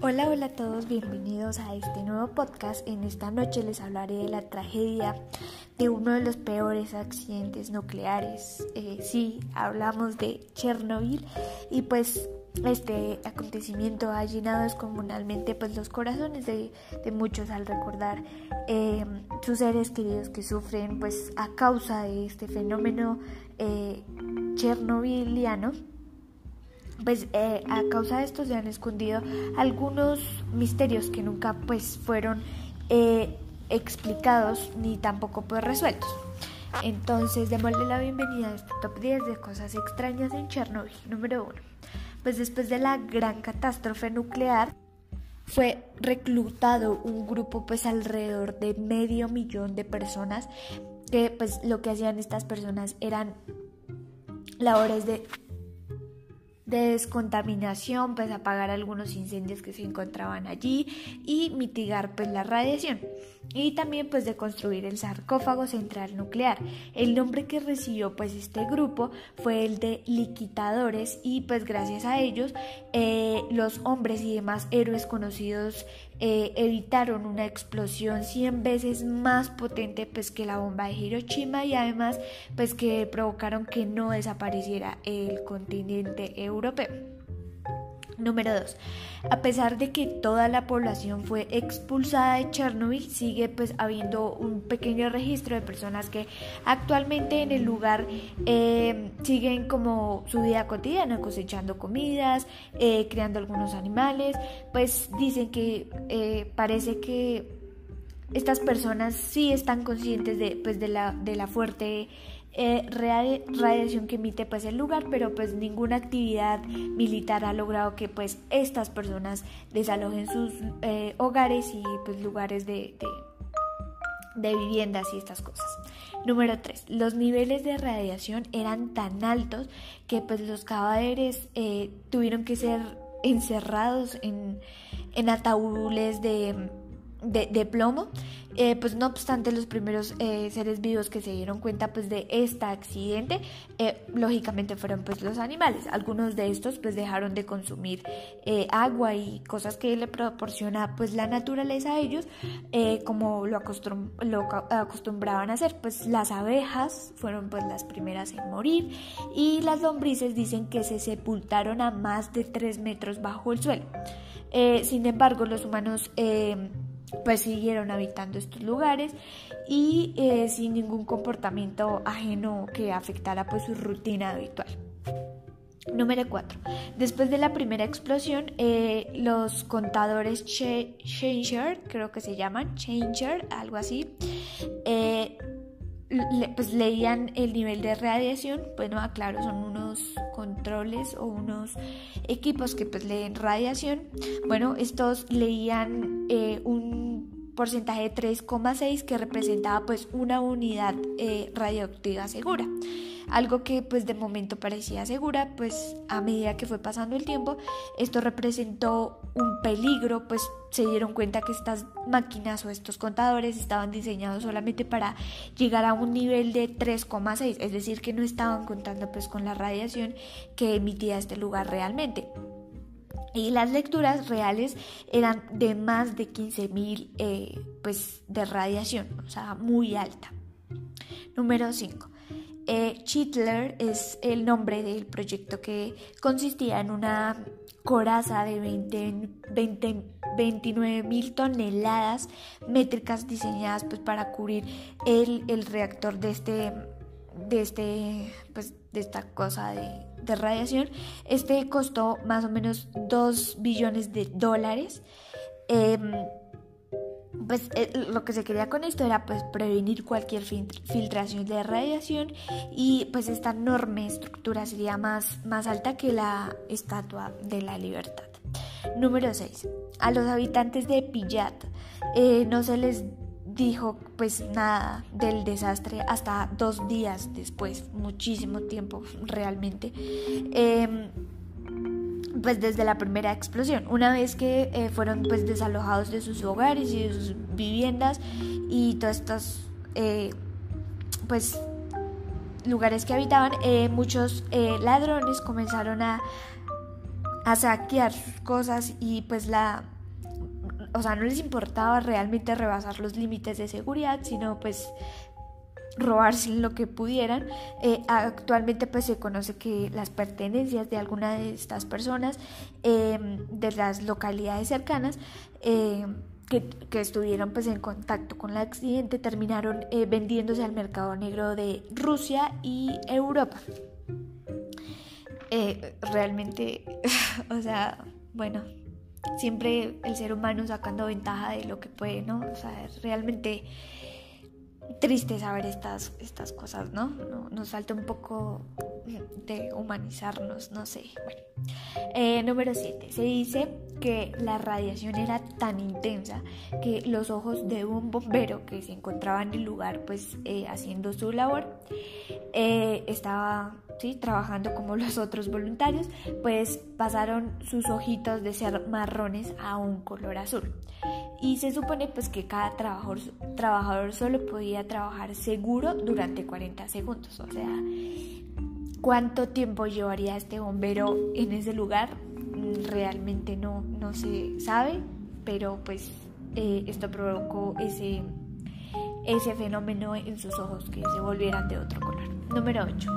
Hola, hola a todos, bienvenidos a este nuevo podcast. En esta noche les hablaré de la tragedia de uno de los peores accidentes nucleares. Eh, sí, hablamos de Chernobyl y pues este acontecimiento ha llenado descomunalmente pues los corazones de, muchos al recordar eh, sus seres queridos que sufren pues a causa de este fenómeno eh, pues eh, a causa de esto se han escondido algunos misterios que nunca pues fueron eh, explicados ni tampoco pues resueltos. Entonces, démosle la bienvenida a este top 10 de cosas extrañas en Chernobyl. Número 1. Pues después de la gran catástrofe nuclear, fue reclutado un grupo pues alrededor de medio millón de personas que pues lo que hacían estas personas eran labores de de descontaminación, pues apagar algunos incendios que se encontraban allí y mitigar pues la radiación y también pues de construir el sarcófago central nuclear. El nombre que recibió pues este grupo fue el de liquidadores y pues gracias a ellos eh, los hombres y demás héroes conocidos eh, evitaron una explosión 100 veces más potente pues que la bomba de Hiroshima y además pues que provocaron que no desapareciera el continente europeo. Número 2. A pesar de que toda la población fue expulsada de Chernobyl, sigue pues habiendo un pequeño registro de personas que actualmente en el lugar eh, siguen como su vida cotidiana, cosechando comidas, eh, creando algunos animales, pues dicen que eh, parece que estas personas sí están conscientes de, pues, de, la, de la fuerte eh, radiación que emite pues el lugar, pero pues ninguna actividad militar ha logrado que pues estas personas desalojen sus eh, hogares y pues lugares de, de, viviendas y estas cosas. Número 3. Los niveles de radiación eran tan altos que pues los cadáveres eh, tuvieron que ser encerrados en, en ataúdes de de, plomo. Eh, pues no obstante los primeros eh, seres vivos que se dieron cuenta pues de este accidente eh, lógicamente fueron pues los animales. Algunos de estos pues dejaron de consumir agua y cosas que le proporciona pues la naturaleza a ellos como lo, lo acostumbraban a hacer. Pues las abejas fueron pues las primeras en morir y las lombrices dicen que se sepultaron a más de 3 metros bajo el suelo. Sin embargo los humanos pues siguieron habitando estos lugares y eh, sin ningún comportamiento ajeno que afectara pues su rutina habitual. Número 4. Después de la primera explosión, eh, los contadores Changer, creo que se llaman, Changer, algo así, eh, pues leían el nivel de radiación, bueno, aclaro, son unos controles o unos equipos que pues leen radiación. Bueno, estos leían eh, un porcentaje de 3,6 que representaba pues una unidad eh, radioactiva segura algo que pues de momento parecía segura, pues a medida que fue pasando el tiempo, esto representó un peligro, pues se dieron cuenta que estas máquinas o estos contadores estaban diseñados solamente para llegar a un nivel de 3,6, es decir, que no estaban contando pues con la radiación que emitía este lugar realmente. Y las lecturas reales eran de más de 15.000 eh, pues de radiación, o sea, muy alta. Número 5. Eh, es el nombre del proyecto que consistía en una coraza de 20, 29 mil toneladas métricas diseñadas pues, para cubrir el, reactor de este de este pues de esta cosa de, radiación este costó más o menos 2 billones de dólares em, pues eh, lo que se quería con esto era pues prevenir cualquier filtración de radiación y pues esta enorme estructura sería más, más alta que la estatua de la libertad. Número 6. A los habitantes de Pillat eh, no se les dijo pues nada del desastre hasta dos días después, muchísimo tiempo realmente. Em, pues desde la primera explosión. Una vez que eh, fueron pues desalojados de sus hogares y de sus viviendas y todos estos eh, pues lugares que habitaban, eh, muchos ladrones comenzaron a, a saquear cosas y pues la o sea, no les importaba realmente rebasar los límites de seguridad, sino pues robarse lo que pudieran. Eh, actualmente pues se conoce que las pertenencias de alguna de estas personas em, de las localidades cercanas em, que, estuvieron pues en contacto con el accidente terminaron eh, vendiéndose al mercado negro de Rusia y Europa. Eh, realmente, o sea, bueno, siempre el ser humano sacando ventaja de lo que puede, ¿no? O sea, realmente triste saber estas, estas cosas, ¿no? Nos falta un poco de humanizarnos, no sé. Bueno. Eh, número 7. Se dice que la radiación era tan intensa que los ojos de un bombero que se encontraba en el lugar pues eh, haciendo su labor eh, estaba ¿sí? trabajando como los otros voluntarios pues pasaron sus ojitos de ser marrones a un color azul y se supone pues que cada trabajador, trabajador solo podía trabajar seguro durante 40 segundos. O sea, ¿cuánto tiempo llevaría este bombero en ese lugar? Realmente no, no se sabe, pero pues eh, esto provocó ese, ese fenómeno en sus ojos que se volvieran de otro color. Número 8.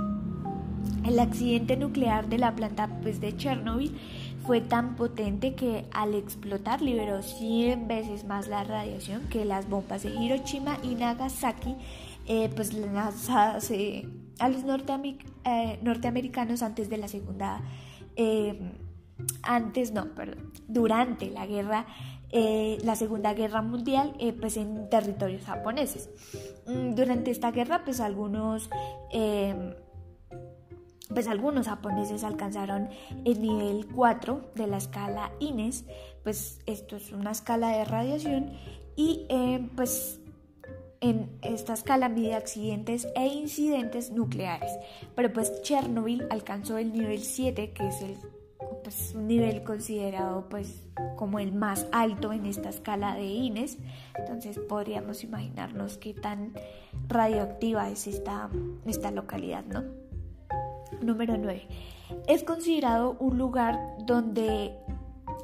El accidente nuclear de la planta pues, de Chernobyl fue tan potente que al explotar liberó 100 veces más la radiación que las bombas de Hiroshima y Nagasaki, eh, pues lanzadas eh, a los eh, norteamericanos antes de la segunda, antes no, perdón, durante la guerra, la segunda guerra mundial, pues en territorios japoneses. Mm, durante esta guerra, pues algunos pues algunos japoneses alcanzaron el nivel 4 de la escala INES, pues esto es una escala de radiación y eh, pues en esta escala mide accidentes e incidentes nucleares, pero pues Chernobyl alcanzó el nivel 7, que es el pues, un nivel considerado pues como el más alto en esta escala de INES, entonces podríamos imaginarnos qué tan radioactiva es esta, esta localidad, ¿no? Número 9. Es considerado un lugar donde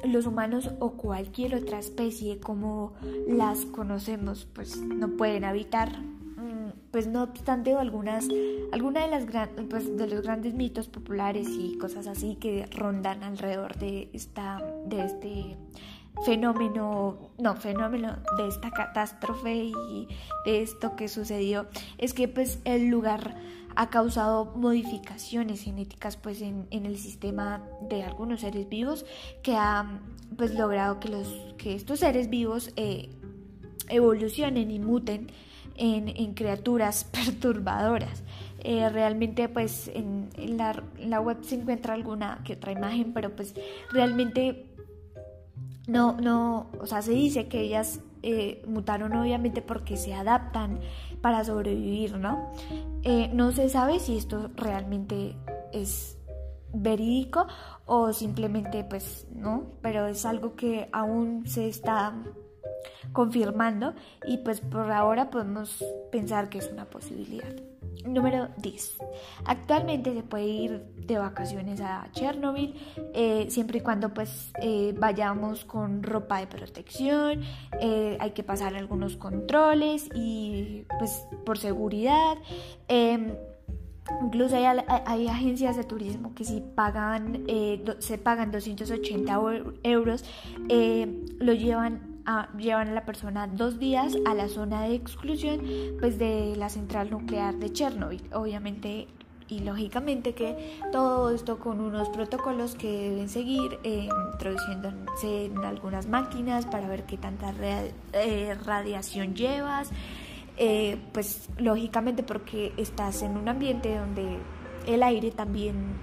los humanos o cualquier otra especie como las conocemos pues no pueden habitar mm, pues no obstante algunas algunas de las pues, de los grandes mitos populares y cosas así que rondan alrededor de esta de este fenómeno no fenómeno de esta catástrofe y de esto que sucedió es que pues el lugar ha causado modificaciones genéticas pues en, el sistema de algunos seres vivos que ha pues logrado que, los, que estos seres vivos eh, evolucionen y muten en, criaturas perturbadoras. Eh, realmente pues en, la, en, la, web se encuentra alguna que otra imagen, pero pues realmente no, no, o sea, se dice que ellas eh, mutaron obviamente porque se adaptan para sobrevivir, ¿no? Eh, no se sabe si esto realmente es verídico o simplemente pues no, pero es algo que aún se está confirmando y pues por ahora podemos pensar que es una posibilidad. Número 10. Actualmente se puede ir de vacaciones a Chernobyl eh, siempre y cuando pues eh, vayamos con ropa de protección, eh, hay que pasar algunos controles y pues por seguridad. Em, incluso hay, hay, agencias de turismo que si pagan, se pagan 280 euros, lo llevan llevan a la persona dos días a la zona de exclusión pues de la central nuclear de Chernobyl. Obviamente y lógicamente que todo esto con unos protocolos que deben seguir eh, introduciéndose en algunas máquinas para ver qué tanta eh, radiación llevas eh, pues lógicamente porque estás en un ambiente donde el aire también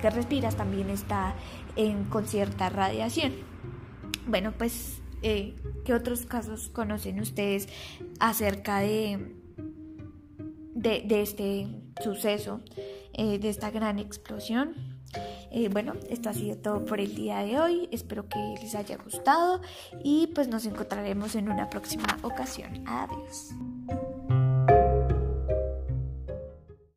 que respiras también está en, con cierta radiación bueno pues eh, ¿qué otros casos conocen ustedes acerca de, de, este suceso, eh, de esta gran explosión? Eh, bueno, esto ha sido todo por el día de hoy. Espero que les haya gustado y pues nos encontraremos en una próxima ocasión. Adiós.